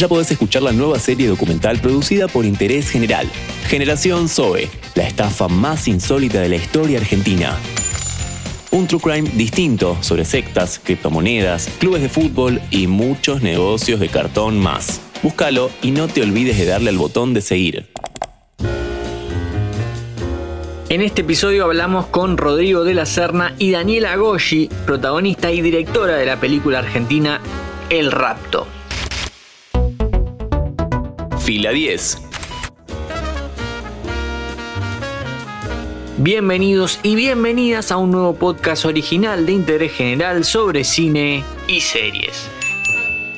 ya podés escuchar la nueva serie documental producida por Interés General, Generación Zoe, la estafa más insólita de la historia argentina. Un true crime distinto sobre sectas, criptomonedas, clubes de fútbol y muchos negocios de cartón más. Búscalo y no te olvides de darle al botón de seguir. En este episodio hablamos con Rodrigo de la Serna y Daniela Goyi, protagonista y directora de la película argentina El Rapto. Fila 10. Bienvenidos y bienvenidas a un nuevo podcast original de interés general sobre cine y series.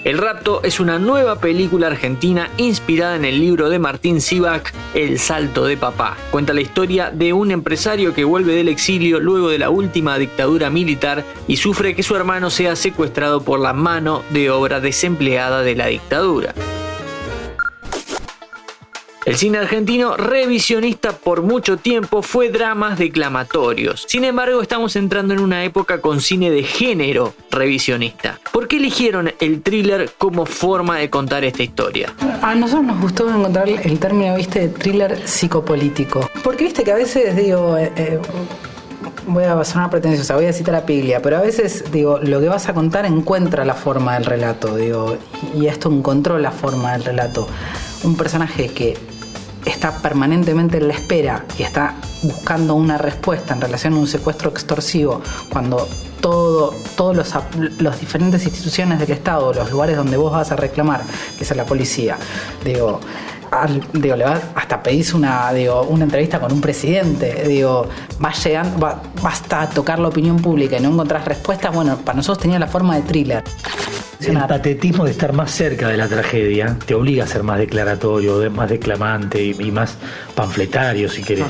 El Rapto es una nueva película argentina inspirada en el libro de Martín Sivak, El Salto de Papá. Cuenta la historia de un empresario que vuelve del exilio luego de la última dictadura militar y sufre que su hermano sea secuestrado por la mano de obra desempleada de la dictadura. El cine argentino revisionista por mucho tiempo fue dramas declamatorios. Sin embargo, estamos entrando en una época con cine de género revisionista. ¿Por qué eligieron el thriller como forma de contar esta historia? A nosotros nos gustó encontrar el término, viste, de thriller psicopolítico. Porque viste que a veces digo... Eh, eh, voy a sonar pretenciosa, voy a citar a Piglia, pero a veces, digo, lo que vas a contar encuentra la forma del relato, digo, y esto encontró la forma del relato. Un personaje que está permanentemente en la espera y está buscando una respuesta en relación a un secuestro extorsivo, cuando todo, todos los, los diferentes instituciones del Estado, los lugares donde vos vas a reclamar, que es la policía, digo, digo, le va, hasta pedís una, digo, una entrevista con un presidente, digo, va llegando, va, basta tocar la opinión pública y no encontrás respuestas, bueno, para nosotros tenía la forma de thriller. El patetismo de estar más cerca de la tragedia te obliga a ser más declaratorio, más declamante y, más panfletario, si querés.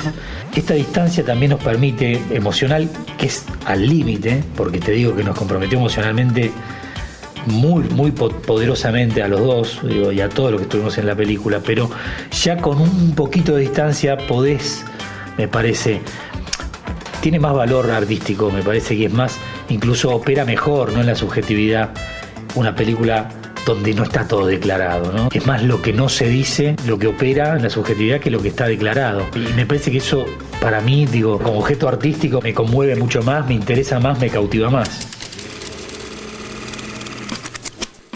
Esta distancia también nos permite, emocional, que es al límite, porque te digo que nos comprometió emocionalmente muy, muy poderosamente a los dos y a todo lo que estuvimos en la película, pero ya con un poquito de distancia podés, me parece, tiene más valor artístico, me parece que es más, incluso opera mejor, ¿no? En la subjetividad, una película donde no está todo declarado, ¿no? Es más lo que no se dice, lo que opera en la subjetividad que lo que está declarado. Y me parece que eso, para mí, digo, como objeto artístico, me conmueve mucho más, me interesa más, me cautiva más.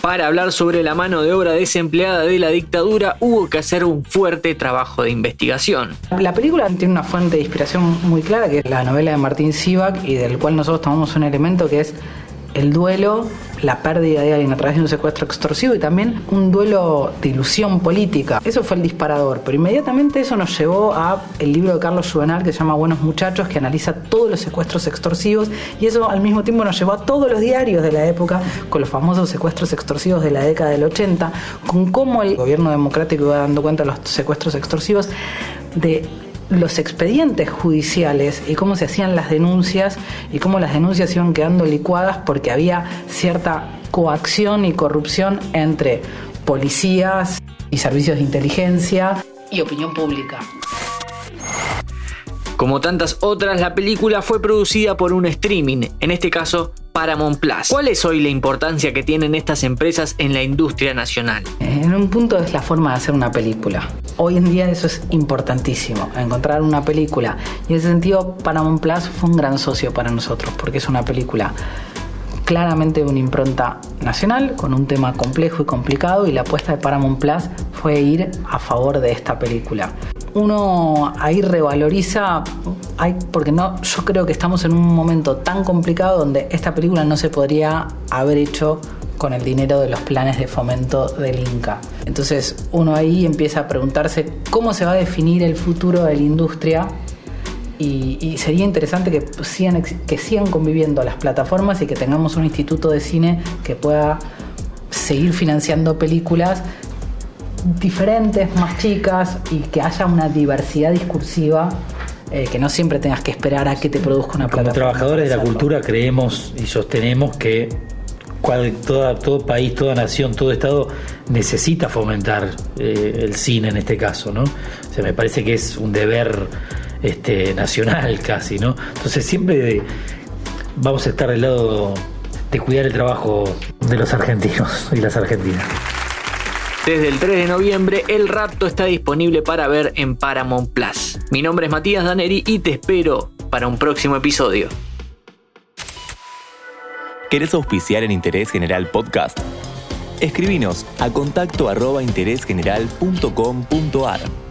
Para hablar sobre la mano de obra desempleada de la dictadura hubo que hacer un fuerte trabajo de investigación. La película tiene una fuente de inspiración muy clara que es la novela de Martín Sivak y del cual nosotros tomamos un elemento que es el duelo, la pérdida de alguien a través de un secuestro extorsivo y también un duelo de ilusión política. Eso fue el disparador, pero inmediatamente eso nos llevó a el libro de Carlos Juvenal que se llama Buenos Muchachos, que analiza todos los secuestros extorsivos y eso al mismo tiempo nos llevó a todos los diarios de la época con los famosos secuestros extorsivos de la década del 80, con cómo el gobierno democrático iba dando cuenta de los secuestros extorsivos de los expedientes judiciales y cómo se hacían las denuncias y cómo las denuncias iban quedando licuadas porque había cierta coacción y corrupción entre policías y servicios de inteligencia y opinión pública. Como tantas otras, la película fue producida por un streaming, en este caso Paramount Plus. ¿Cuál es hoy la importancia que tienen estas empresas en la industria nacional? En un punto es la forma de hacer una película. Hoy en día eso es importantísimo, encontrar una película. Y en ese sentido Paramount Plus fue un gran socio para nosotros, porque es una película claramente de una impronta nacional, con un tema complejo y complicado, y la apuesta de Paramount Plus fue ir a favor de esta película uno ahí revaloriza, porque no, yo creo que estamos en un momento tan complicado donde esta película no se podría haber hecho con el dinero de los planes de fomento del Inca. Entonces uno ahí empieza a preguntarse cómo se va a definir el futuro de la industria y, sería interesante que sigan, que sigan conviviendo las plataformas y que tengamos un instituto de cine que pueda seguir financiando películas diferentes, más chicas y que haya una diversidad discursiva eh, que no siempre tengas que esperar a que te produzca una Como trabajadores de la cultura creemos y sostenemos que cual, todo país, toda nación, todo Estado necesita fomentar eh, el cine en este caso, ¿no? O sea, me parece que es un deber este, nacional casi, ¿no? Entonces siempre vamos a estar del lado de cuidar el trabajo de los argentinos y las argentinas. Desde el 3 de noviembre, El Rapto está disponible para ver en Paramount Plus. Mi nombre es Matías Daneri y te espero para un próximo episodio. ¿Querés auspiciar en Interés General Podcast? Escribinos a contacto arroba interésgeneral.com.ar.